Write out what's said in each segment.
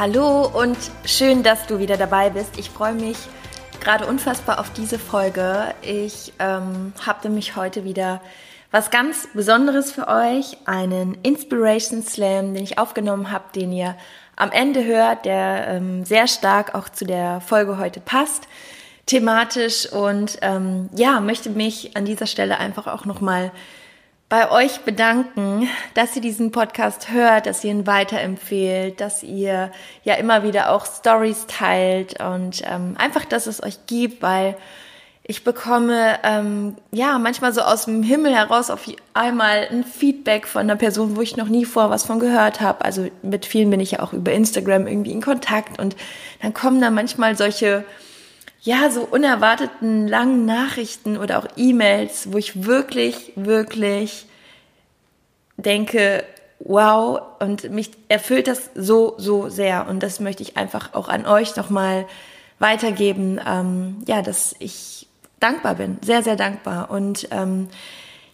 Hallo und schön, dass du wieder dabei bist. Ich freue mich gerade unfassbar auf diese Folge. Ich ähm, habe nämlich heute wieder was ganz Besonderes für euch, einen Inspiration Slam, den ich aufgenommen habe, den ihr am Ende hört, der ähm, sehr stark auch zu der Folge heute passt, thematisch und ähm, ja, möchte mich an dieser Stelle einfach auch nochmal mal bei euch bedanken, dass ihr diesen Podcast hört, dass ihr ihn weiterempfehlt, dass ihr ja immer wieder auch Stories teilt und ähm, einfach, dass es euch gibt, weil ich bekomme ähm, ja manchmal so aus dem Himmel heraus auf einmal ein Feedback von einer Person, wo ich noch nie vor was von gehört habe. Also mit vielen bin ich ja auch über Instagram irgendwie in Kontakt und dann kommen da manchmal solche ja, so unerwarteten langen Nachrichten oder auch E-Mails, wo ich wirklich, wirklich denke, wow, und mich erfüllt das so, so sehr. Und das möchte ich einfach auch an euch nochmal weitergeben, ähm, ja, dass ich dankbar bin, sehr, sehr dankbar. Und ähm,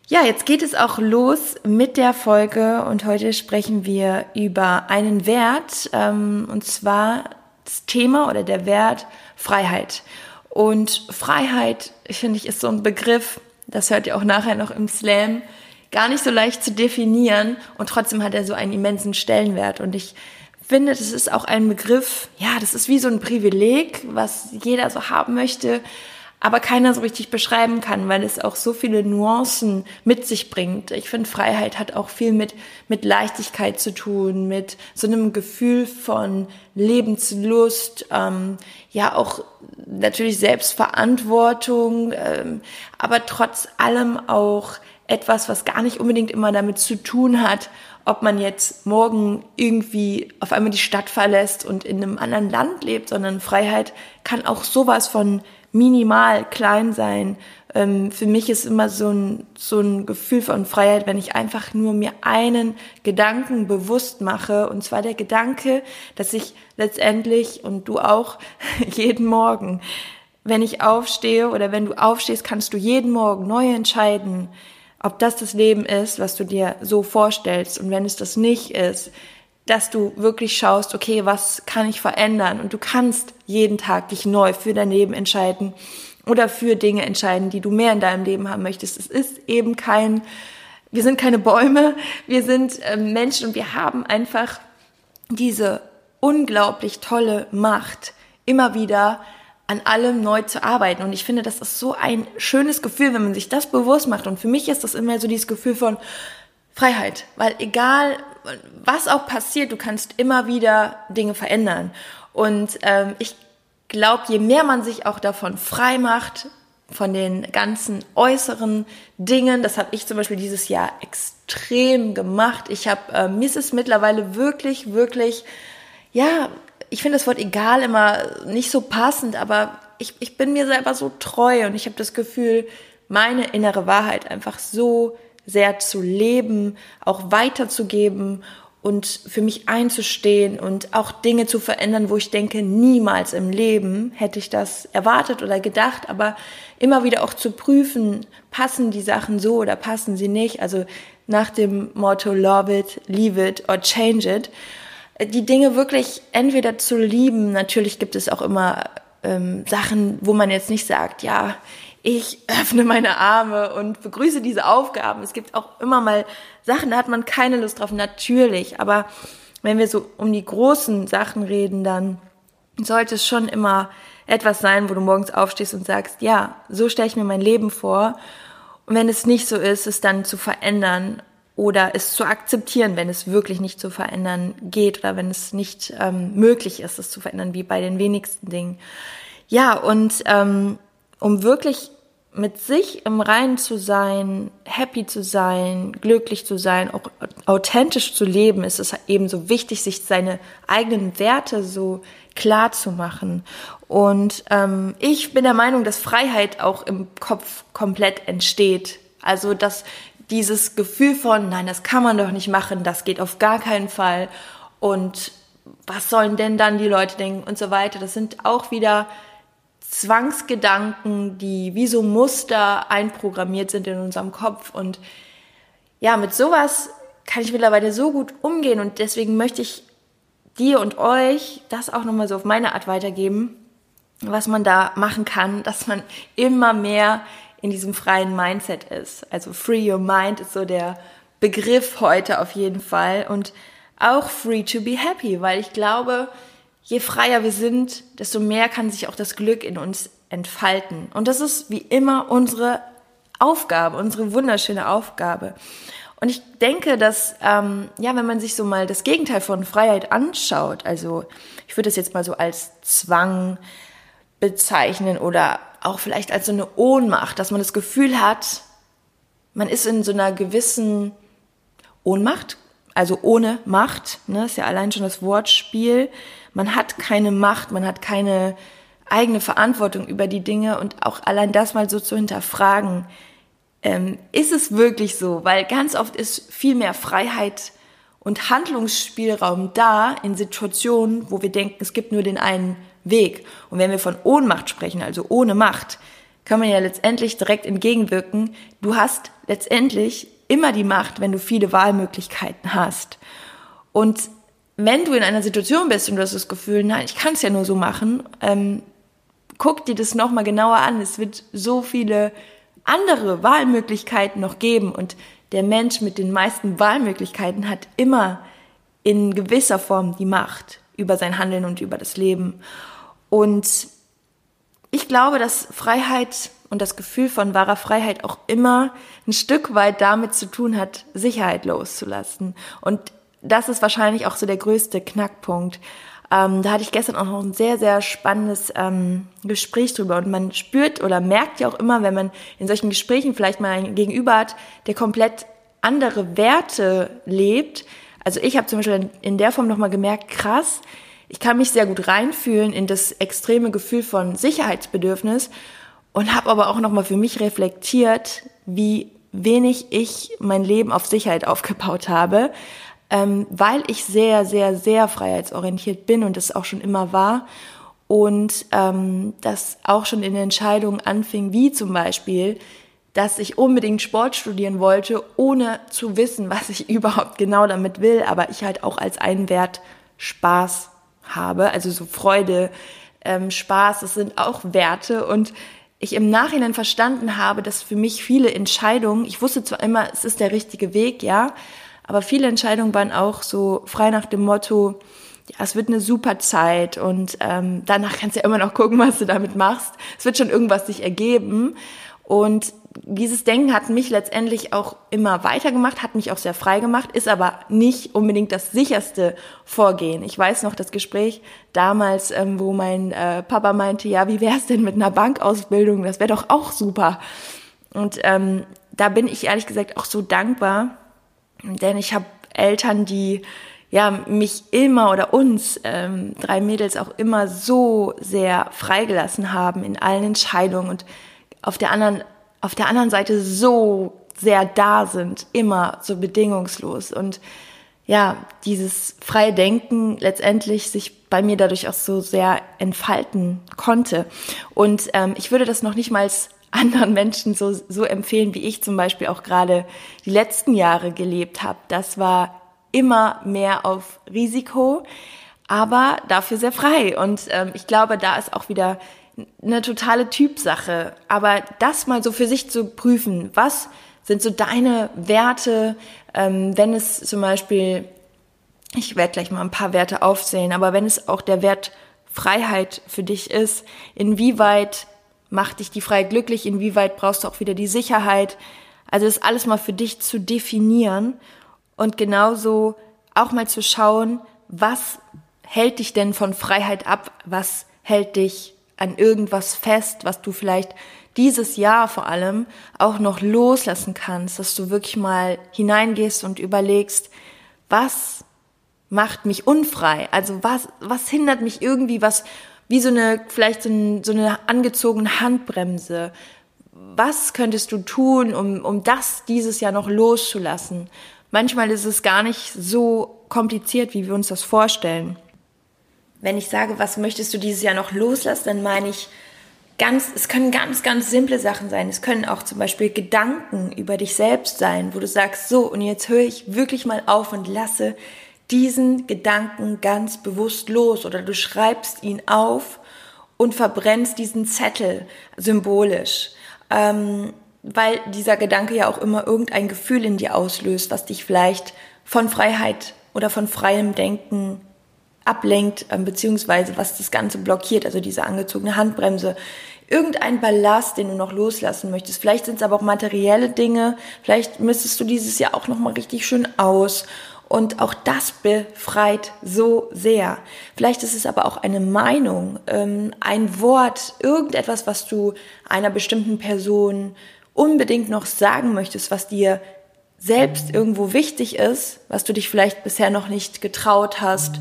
ja, jetzt geht es auch los mit der Folge und heute sprechen wir über einen Wert, ähm, und zwar das Thema oder der Wert Freiheit. Und Freiheit, finde ich, ist so ein Begriff, das hört ihr auch nachher noch im Slam, gar nicht so leicht zu definieren und trotzdem hat er so einen immensen Stellenwert. Und ich finde, das ist auch ein Begriff, ja, das ist wie so ein Privileg, was jeder so haben möchte, aber keiner so richtig beschreiben kann, weil es auch so viele Nuancen mit sich bringt. Ich finde, Freiheit hat auch viel mit, mit Leichtigkeit zu tun, mit so einem Gefühl von Lebenslust, ähm, ja auch natürlich Selbstverantwortung, ähm, aber trotz allem auch etwas, was gar nicht unbedingt immer damit zu tun hat, ob man jetzt morgen irgendwie auf einmal die Stadt verlässt und in einem anderen Land lebt, sondern Freiheit kann auch sowas von minimal klein sein. Ähm, für mich ist immer so ein, so ein Gefühl von Freiheit, wenn ich einfach nur mir einen Gedanken bewusst mache, und zwar der Gedanke, dass ich letztendlich und du auch jeden Morgen, wenn ich aufstehe oder wenn du aufstehst, kannst du jeden Morgen neu entscheiden, ob das das Leben ist, was du dir so vorstellst. Und wenn es das nicht ist, dass du wirklich schaust, okay, was kann ich verändern? Und du kannst jeden Tag dich neu für dein Leben entscheiden oder für Dinge entscheiden, die du mehr in deinem Leben haben möchtest. Es ist eben kein, wir sind keine Bäume, wir sind äh, Menschen und wir haben einfach diese unglaublich tolle Macht, immer wieder an allem neu zu arbeiten. Und ich finde, das ist so ein schönes Gefühl, wenn man sich das bewusst macht. Und für mich ist das immer so dieses Gefühl von Freiheit, weil egal was auch passiert, du kannst immer wieder Dinge verändern. Und ähm, ich glaube, je mehr man sich auch davon frei macht, von den ganzen äußeren Dingen, das habe ich zum Beispiel dieses Jahr extrem gemacht. Ich habe, äh, mir ist es mittlerweile wirklich, wirklich, ja, ich finde das Wort egal immer nicht so passend, aber ich, ich bin mir selber so treu und ich habe das Gefühl, meine innere Wahrheit einfach so sehr zu leben, auch weiterzugeben und für mich einzustehen und auch Dinge zu verändern, wo ich denke, niemals im Leben hätte ich das erwartet oder gedacht, aber immer wieder auch zu prüfen, passen die Sachen so oder passen sie nicht, also nach dem Motto Love it, Leave it or Change it, die Dinge wirklich entweder zu lieben, natürlich gibt es auch immer ähm, Sachen, wo man jetzt nicht sagt, ja, ich öffne meine Arme und begrüße diese Aufgaben. Es gibt auch immer mal Sachen, da hat man keine Lust drauf, natürlich. Aber wenn wir so um die großen Sachen reden, dann sollte es schon immer etwas sein, wo du morgens aufstehst und sagst, ja, so stelle ich mir mein Leben vor. Und wenn es nicht so ist, es dann zu verändern oder es zu akzeptieren, wenn es wirklich nicht zu verändern geht oder wenn es nicht ähm, möglich ist, es zu verändern, wie bei den wenigsten Dingen. Ja, und ähm, um wirklich mit sich im Reinen zu sein, happy zu sein, glücklich zu sein, auch authentisch zu leben, ist es eben so wichtig, sich seine eigenen Werte so klar zu machen. Und ähm, ich bin der Meinung, dass Freiheit auch im Kopf komplett entsteht. Also dass dieses Gefühl von, nein, das kann man doch nicht machen, das geht auf gar keinen Fall. Und was sollen denn dann die Leute denken und so weiter. Das sind auch wieder Zwangsgedanken, die wie so Muster einprogrammiert sind in unserem Kopf. Und ja, mit sowas kann ich mittlerweile so gut umgehen und deswegen möchte ich dir und euch das auch nochmal so auf meine Art weitergeben, was man da machen kann, dass man immer mehr in diesem freien Mindset ist. Also Free Your Mind ist so der Begriff heute auf jeden Fall und auch Free to be Happy, weil ich glaube, je freier wir sind, desto mehr kann sich auch das Glück in uns entfalten. Und das ist wie immer unsere Aufgabe, unsere wunderschöne Aufgabe. Und ich denke, dass, ähm, ja, wenn man sich so mal das Gegenteil von Freiheit anschaut, also ich würde das jetzt mal so als Zwang bezeichnen oder auch vielleicht als so eine Ohnmacht, dass man das Gefühl hat, man ist in so einer gewissen Ohnmacht, also ohne Macht, ne, ist ja allein schon das Wortspiel. Man hat keine Macht, man hat keine eigene Verantwortung über die Dinge und auch allein das mal so zu hinterfragen, ähm, ist es wirklich so? Weil ganz oft ist viel mehr Freiheit und Handlungsspielraum da in Situationen, wo wir denken, es gibt nur den einen Weg. Und wenn wir von Ohnmacht sprechen, also ohne Macht, kann man ja letztendlich direkt entgegenwirken. Du hast letztendlich immer die Macht, wenn du viele Wahlmöglichkeiten hast. Und wenn du in einer Situation bist und du hast das Gefühl, nein, ich kann es ja nur so machen, ähm, guck dir das nochmal genauer an. Es wird so viele andere Wahlmöglichkeiten noch geben und der Mensch mit den meisten Wahlmöglichkeiten hat immer in gewisser Form die Macht über sein Handeln und über das Leben. Und ich glaube, dass Freiheit und das Gefühl von wahrer Freiheit auch immer ein Stück weit damit zu tun hat, Sicherheit loszulassen. Und das ist wahrscheinlich auch so der größte Knackpunkt. Ähm, da hatte ich gestern auch noch ein sehr, sehr spannendes ähm, Gespräch drüber. Und man spürt oder merkt ja auch immer, wenn man in solchen Gesprächen vielleicht mal einen Gegenüber hat, der komplett andere Werte lebt. Also ich habe zum Beispiel in der Form nochmal gemerkt, krass, ich kann mich sehr gut reinfühlen in das extreme Gefühl von Sicherheitsbedürfnis und habe aber auch nochmal für mich reflektiert, wie wenig ich mein Leben auf Sicherheit aufgebaut habe, ähm, weil ich sehr, sehr, sehr freiheitsorientiert bin und das auch schon immer war und ähm, das auch schon in Entscheidungen anfing, wie zum Beispiel, dass ich unbedingt Sport studieren wollte, ohne zu wissen, was ich überhaupt genau damit will, aber ich halt auch als einen Wert Spaß habe, also so Freude, ähm, Spaß, das sind auch Werte und ich im Nachhinein verstanden habe, dass für mich viele Entscheidungen, ich wusste zwar immer, es ist der richtige Weg, ja, aber viele Entscheidungen waren auch so frei nach dem Motto, ja, es wird eine super Zeit und ähm, danach kannst du ja immer noch gucken, was du damit machst. Es wird schon irgendwas sich ergeben. Und dieses Denken hat mich letztendlich auch immer weitergemacht, hat mich auch sehr frei gemacht, ist aber nicht unbedingt das sicherste Vorgehen. Ich weiß noch das Gespräch damals, ähm, wo mein äh, Papa meinte, ja, wie wär's denn mit einer Bankausbildung? Das wäre doch auch super. Und ähm, da bin ich ehrlich gesagt auch so dankbar, denn ich habe Eltern, die ja mich immer oder uns ähm, drei Mädels auch immer so sehr freigelassen haben in allen Entscheidungen und auf der anderen auf der anderen Seite so sehr da sind, immer so bedingungslos und ja, dieses freie Denken letztendlich sich bei mir dadurch auch so sehr entfalten konnte. Und ähm, ich würde das noch nicht mal anderen Menschen so, so empfehlen, wie ich zum Beispiel auch gerade die letzten Jahre gelebt habe. Das war immer mehr auf Risiko, aber dafür sehr frei. Und ähm, ich glaube, da ist auch wieder eine totale Typsache. Aber das mal so für sich zu prüfen, was sind so deine Werte, ähm, wenn es zum Beispiel, ich werde gleich mal ein paar Werte aufzählen, aber wenn es auch der Wert Freiheit für dich ist, inwieweit macht dich die Freiheit glücklich, inwieweit brauchst du auch wieder die Sicherheit, also das alles mal für dich zu definieren und genauso auch mal zu schauen, was hält dich denn von Freiheit ab, was hält dich an irgendwas fest, was du vielleicht dieses Jahr vor allem auch noch loslassen kannst, dass du wirklich mal hineingehst und überlegst, was macht mich unfrei? Also was, was hindert mich irgendwie, was, wie so eine, vielleicht so, ein, so eine angezogene Handbremse? Was könntest du tun, um, um das dieses Jahr noch loszulassen? Manchmal ist es gar nicht so kompliziert, wie wir uns das vorstellen. Wenn ich sage, was möchtest du dieses Jahr noch loslassen, dann meine ich ganz, es können ganz, ganz simple Sachen sein. Es können auch zum Beispiel Gedanken über dich selbst sein, wo du sagst, so, und jetzt höre ich wirklich mal auf und lasse diesen Gedanken ganz bewusst los oder du schreibst ihn auf und verbrennst diesen Zettel symbolisch. Ähm, weil dieser Gedanke ja auch immer irgendein Gefühl in dir auslöst, was dich vielleicht von Freiheit oder von freiem Denken ablenkt, ähm, beziehungsweise was das Ganze blockiert, also diese angezogene Handbremse. Irgendein Ballast, den du noch loslassen möchtest. Vielleicht sind es aber auch materielle Dinge. Vielleicht müsstest du dieses Jahr auch noch mal richtig schön aus. Und auch das befreit so sehr. Vielleicht ist es aber auch eine Meinung, ähm, ein Wort, irgendetwas, was du einer bestimmten Person unbedingt noch sagen möchtest, was dir selbst irgendwo wichtig ist, was du dich vielleicht bisher noch nicht getraut hast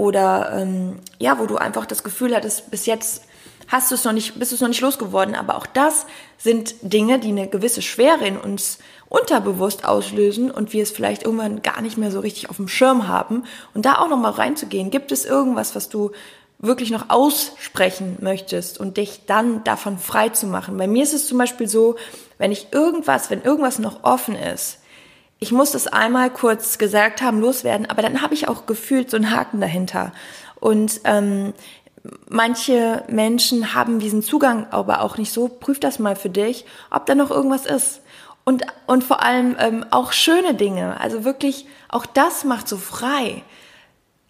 oder ähm, ja, wo du einfach das Gefühl hattest, bis jetzt hast du es noch nicht, bist du es noch nicht losgeworden. Aber auch das sind Dinge, die eine gewisse Schwere in uns unterbewusst auslösen und wir es vielleicht irgendwann gar nicht mehr so richtig auf dem Schirm haben. Und da auch nochmal reinzugehen, gibt es irgendwas, was du wirklich noch aussprechen möchtest und dich dann davon frei zu machen. Bei mir ist es zum Beispiel so, wenn ich irgendwas, wenn irgendwas noch offen ist, ich muss das einmal kurz gesagt haben, loswerden, aber dann habe ich auch gefühlt so einen Haken dahinter. Und ähm, manche Menschen haben diesen Zugang aber auch nicht so. Prüf das mal für dich, ob da noch irgendwas ist. Und, und vor allem ähm, auch schöne Dinge. Also wirklich, auch das macht so frei.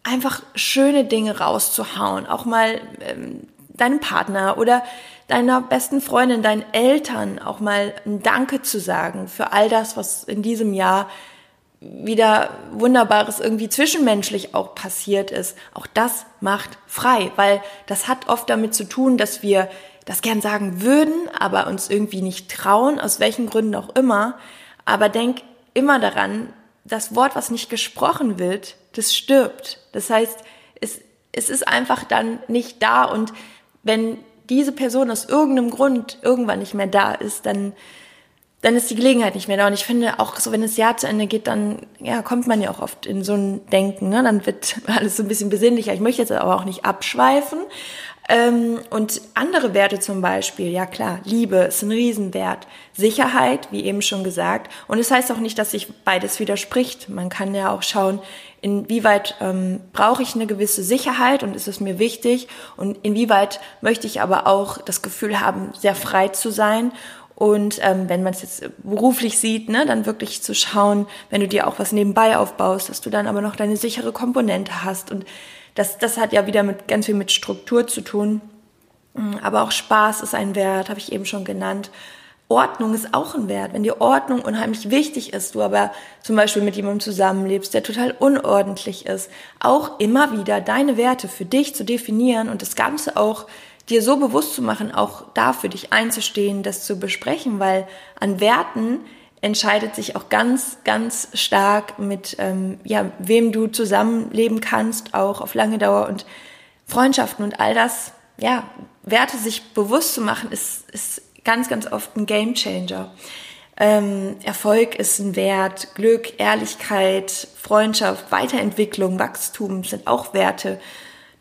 Einfach schöne Dinge rauszuhauen. Auch mal ähm, deinem Partner oder deiner besten Freundin, deinen Eltern auch mal ein Danke zu sagen für all das, was in diesem Jahr wieder Wunderbares irgendwie zwischenmenschlich auch passiert ist. Auch das macht frei, weil das hat oft damit zu tun, dass wir das gern sagen würden, aber uns irgendwie nicht trauen, aus welchen Gründen auch immer. Aber denk immer daran, das Wort, was nicht gesprochen wird, das stirbt. Das heißt, es, es ist einfach dann nicht da und wenn diese Person aus irgendeinem Grund irgendwann nicht mehr da ist, dann, dann ist die Gelegenheit nicht mehr da. Und ich finde auch so, wenn das Jahr zu Ende geht, dann ja, kommt man ja auch oft in so ein Denken. Ne? Dann wird alles so ein bisschen besinnlicher. Ich möchte jetzt aber auch nicht abschweifen. Ähm, und andere Werte zum Beispiel, ja klar, Liebe ist ein Riesenwert. Sicherheit, wie eben schon gesagt. Und es das heißt auch nicht, dass sich beides widerspricht. Man kann ja auch schauen, inwieweit ähm, brauche ich eine gewisse Sicherheit und ist es mir wichtig und inwieweit möchte ich aber auch das Gefühl haben, sehr frei zu sein und ähm, wenn man es jetzt beruflich sieht, ne, dann wirklich zu schauen, wenn du dir auch was nebenbei aufbaust, dass du dann aber noch deine sichere Komponente hast und das, das hat ja wieder mit ganz viel mit Struktur zu tun. Aber auch Spaß ist ein Wert, habe ich eben schon genannt. Ordnung ist auch ein Wert. Wenn dir Ordnung unheimlich wichtig ist, du aber zum Beispiel mit jemandem zusammenlebst, der total unordentlich ist, auch immer wieder deine Werte für dich zu definieren und das Ganze auch dir so bewusst zu machen, auch da für dich einzustehen, das zu besprechen, weil an Werten entscheidet sich auch ganz, ganz stark mit, ähm, ja, wem du zusammenleben kannst, auch auf lange Dauer und Freundschaften und all das, ja, Werte sich bewusst zu machen, ist, ist ganz, ganz oft ein Game Changer. Ähm, Erfolg ist ein Wert, Glück, Ehrlichkeit, Freundschaft, Weiterentwicklung, Wachstum sind auch Werte.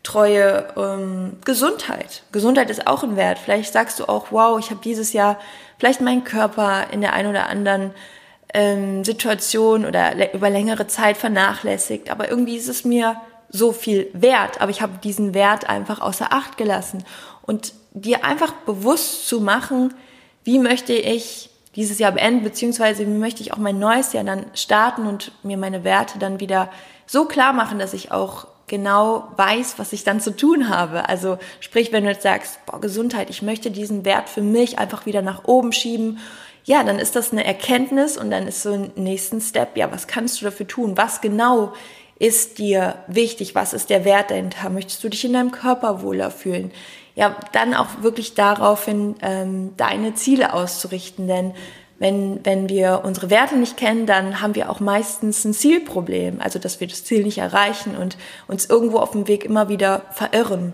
Treue, ähm, Gesundheit. Gesundheit ist auch ein Wert. Vielleicht sagst du auch, wow, ich habe dieses Jahr vielleicht meinen Körper in der einen oder anderen ähm, Situation oder über längere Zeit vernachlässigt, aber irgendwie ist es mir so viel wert, aber ich habe diesen Wert einfach außer Acht gelassen. Und dir einfach bewusst zu machen, wie möchte ich dieses Jahr beenden, beziehungsweise wie möchte ich auch mein neues Jahr dann starten und mir meine Werte dann wieder so klar machen, dass ich auch genau weiß, was ich dann zu tun habe. Also sprich, wenn du jetzt sagst, boah, Gesundheit, ich möchte diesen Wert für mich einfach wieder nach oben schieben, ja, dann ist das eine Erkenntnis und dann ist so ein nächsten Step, ja, was kannst du dafür tun? Was genau ist dir wichtig? Was ist der Wert dahinter? Möchtest du dich in deinem Körper wohler fühlen? ja, dann auch wirklich daraufhin ähm, deine Ziele auszurichten. Denn wenn, wenn wir unsere Werte nicht kennen, dann haben wir auch meistens ein Zielproblem. Also, dass wir das Ziel nicht erreichen und uns irgendwo auf dem Weg immer wieder verirren.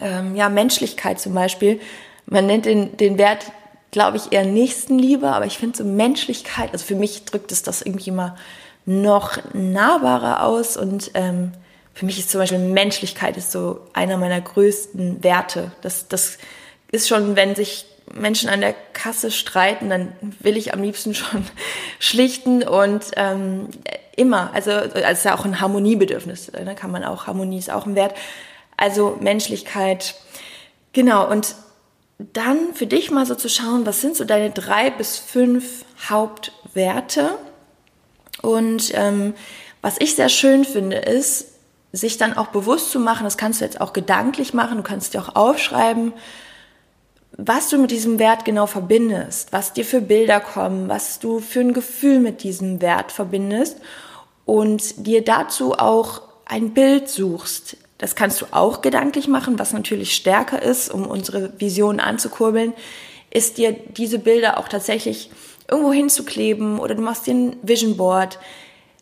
Ähm, ja, Menschlichkeit zum Beispiel. Man nennt den, den Wert, glaube ich, eher Nächstenliebe, aber ich finde so Menschlichkeit, also für mich drückt es das irgendwie immer noch nahbarer aus und ähm, für mich ist zum Beispiel Menschlichkeit ist so einer meiner größten Werte. Das, das ist schon, wenn sich Menschen an der Kasse streiten, dann will ich am liebsten schon schlichten und ähm, immer, also es ist ja auch ein Harmoniebedürfnis, da ne, kann man auch, Harmonie ist auch ein Wert. Also Menschlichkeit, genau, und dann für dich mal so zu schauen, was sind so deine drei bis fünf Hauptwerte. Und ähm, was ich sehr schön finde, ist, sich dann auch bewusst zu machen, das kannst du jetzt auch gedanklich machen, du kannst dir auch aufschreiben, was du mit diesem Wert genau verbindest, was dir für Bilder kommen, was du für ein Gefühl mit diesem Wert verbindest und dir dazu auch ein Bild suchst. Das kannst du auch gedanklich machen, was natürlich stärker ist, um unsere Vision anzukurbeln, ist dir diese Bilder auch tatsächlich irgendwo hinzukleben oder du machst dir ein Vision Board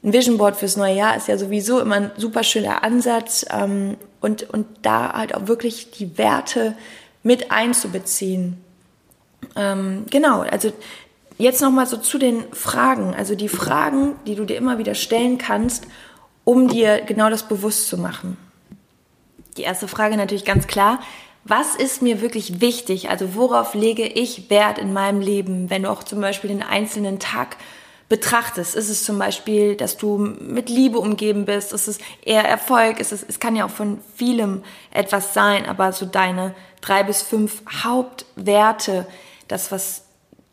ein Vision Board fürs neue Jahr ist ja sowieso immer ein super schöner Ansatz ähm, und, und da halt auch wirklich die Werte mit einzubeziehen. Ähm, genau, also jetzt nochmal so zu den Fragen, also die Fragen, die du dir immer wieder stellen kannst, um dir genau das bewusst zu machen. Die erste Frage natürlich ganz klar, was ist mir wirklich wichtig? Also worauf lege ich Wert in meinem Leben, wenn du auch zum Beispiel den einzelnen Tag betrachtest. Ist es zum Beispiel, dass du mit Liebe umgeben bist? Ist es eher Erfolg? Ist es, es kann ja auch von vielem etwas sein, aber so deine drei bis fünf Hauptwerte, das, was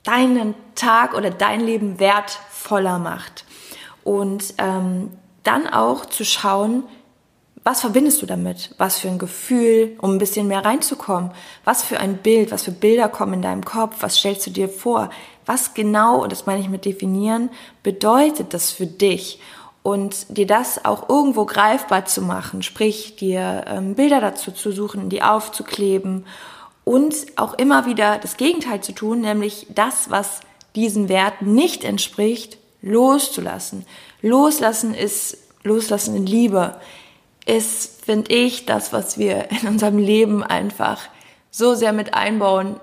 deinen Tag oder dein Leben wertvoller macht. Und ähm, dann auch zu schauen, was verbindest du damit? Was für ein Gefühl, um ein bisschen mehr reinzukommen? Was für ein Bild, was für Bilder kommen in deinem Kopf? Was stellst du dir vor? Was genau, und das meine ich mit definieren, bedeutet das für dich? Und dir das auch irgendwo greifbar zu machen, sprich dir ähm, Bilder dazu zu suchen, die aufzukleben und auch immer wieder das Gegenteil zu tun, nämlich das, was diesen Werten nicht entspricht, loszulassen. Loslassen ist Loslassen in Liebe ist, finde ich, das, was wir in unserem Leben einfach so sehr mit einbauen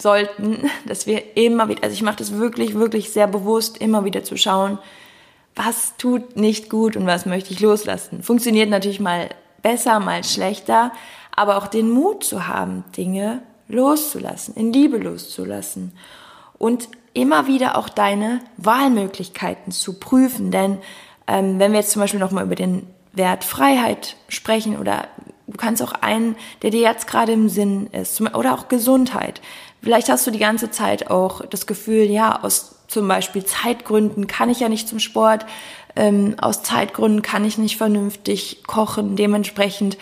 sollten, dass wir immer wieder, also ich mache das wirklich, wirklich sehr bewusst, immer wieder zu schauen, was tut nicht gut und was möchte ich loslassen. Funktioniert natürlich mal besser, mal schlechter, aber auch den Mut zu haben, Dinge loszulassen, in Liebe loszulassen und immer wieder auch deine Wahlmöglichkeiten zu prüfen. Denn ähm, wenn wir jetzt zum Beispiel nochmal über den Wert Freiheit sprechen oder du kannst auch einen, der dir jetzt gerade im Sinn ist, oder auch Gesundheit. Vielleicht hast du die ganze Zeit auch das Gefühl, ja, aus zum Beispiel Zeitgründen kann ich ja nicht zum Sport, ähm, aus Zeitgründen kann ich nicht vernünftig kochen. Dementsprechend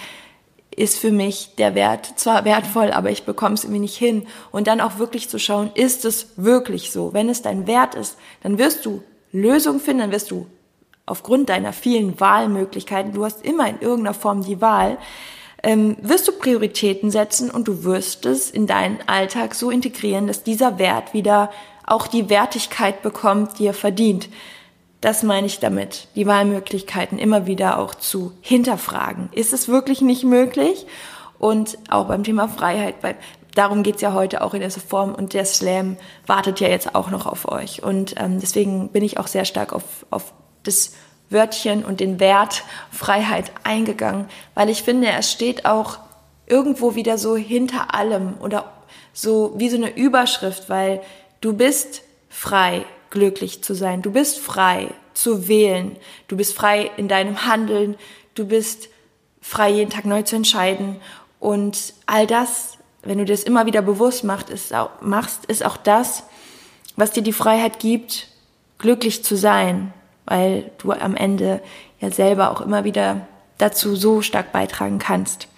ist für mich der Wert zwar wertvoll, aber ich bekomme es irgendwie nicht hin. Und dann auch wirklich zu schauen, ist es wirklich so? Wenn es dein Wert ist, dann wirst du Lösungen finden, dann wirst du aufgrund deiner vielen Wahlmöglichkeiten, du hast immer in irgendeiner Form die Wahl, ähm, wirst du Prioritäten setzen und du wirst es in deinen Alltag so integrieren, dass dieser Wert wieder auch die Wertigkeit bekommt, die er verdient. Das meine ich damit, die Wahlmöglichkeiten immer wieder auch zu hinterfragen. Ist es wirklich nicht möglich? Und auch beim Thema Freiheit, bei, darum geht's ja heute auch in dieser Form und der Slam wartet ja jetzt auch noch auf euch. Und ähm, deswegen bin ich auch sehr stark auf, auf das Wörtchen und den Wert Freiheit eingegangen, weil ich finde, es steht auch irgendwo wieder so hinter allem oder so wie so eine Überschrift, weil du bist frei, glücklich zu sein. Du bist frei zu wählen. Du bist frei in deinem Handeln. Du bist frei, jeden Tag neu zu entscheiden. Und all das, wenn du dir das immer wieder bewusst machst, ist auch, machst, ist auch das, was dir die Freiheit gibt, glücklich zu sein weil du am Ende ja selber auch immer wieder dazu so stark beitragen kannst.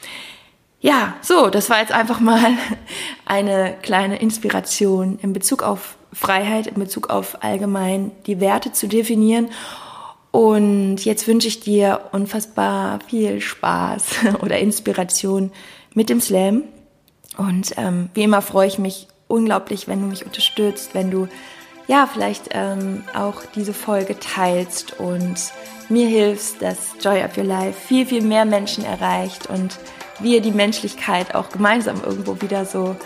Ja, so, das war jetzt einfach mal eine kleine Inspiration in Bezug auf Freiheit, in Bezug auf allgemein die Werte zu definieren. Und jetzt wünsche ich dir unfassbar viel Spaß oder Inspiration mit dem Slam. Und ähm, wie immer freue ich mich unglaublich, wenn du mich unterstützt, wenn du ja vielleicht ähm, auch diese Folge teilst und mir hilfst, dass Joy of Your Life viel, viel mehr Menschen erreicht und wir die Menschlichkeit auch gemeinsam irgendwo wieder so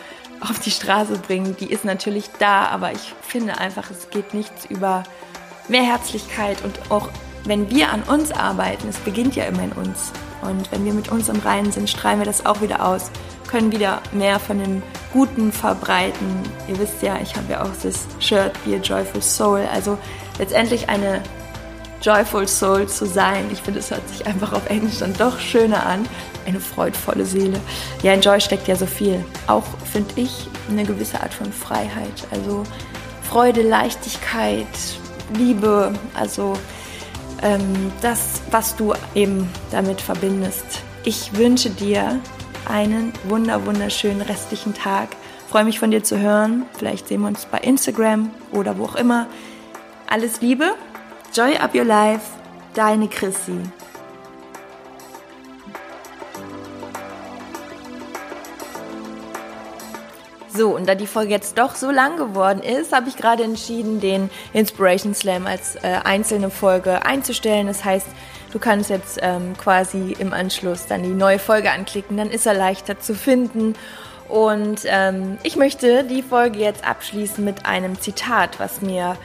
auf die Straße bringen. Die ist natürlich da, aber ich finde einfach, es geht nichts über mehr Herzlichkeit und auch wenn wir an uns arbeiten, es beginnt ja immer in uns. Und wenn wir mit uns im Reinen sind, strahlen wir das auch wieder aus, können wieder mehr von dem Guten verbreiten. Ihr wisst ja, ich habe ja auch das Shirt Be a Joyful Soul. Also letztendlich eine Joyful Soul zu sein. Ich finde, es hört sich einfach auf Englisch dann doch schöner an. Eine freudvolle Seele. Ja, in Joy steckt ja so viel. Auch, finde ich, eine gewisse Art von Freiheit. Also Freude, Leichtigkeit, Liebe. Also ähm, das, was du eben damit verbindest. Ich wünsche dir einen wunder wunderschönen restlichen Tag. Freue mich von dir zu hören. Vielleicht sehen wir uns bei Instagram oder wo auch immer. Alles Liebe, Joy Up Your Life, deine Chrissy. So, und da die Folge jetzt doch so lang geworden ist, habe ich gerade entschieden, den Inspiration Slam als äh, einzelne Folge einzustellen. Das heißt, du kannst jetzt ähm, quasi im Anschluss dann die neue Folge anklicken, dann ist er leichter zu finden. Und ähm, ich möchte die Folge jetzt abschließen mit einem Zitat, was mir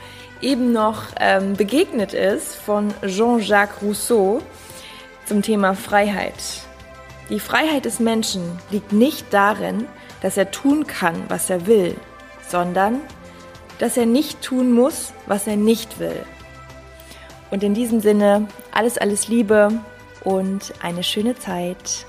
eben noch ähm, begegnet ist von Jean-Jacques Rousseau zum Thema Freiheit. Die Freiheit des Menschen liegt nicht darin, dass er tun kann, was er will, sondern dass er nicht tun muss, was er nicht will. Und in diesem Sinne alles, alles Liebe und eine schöne Zeit.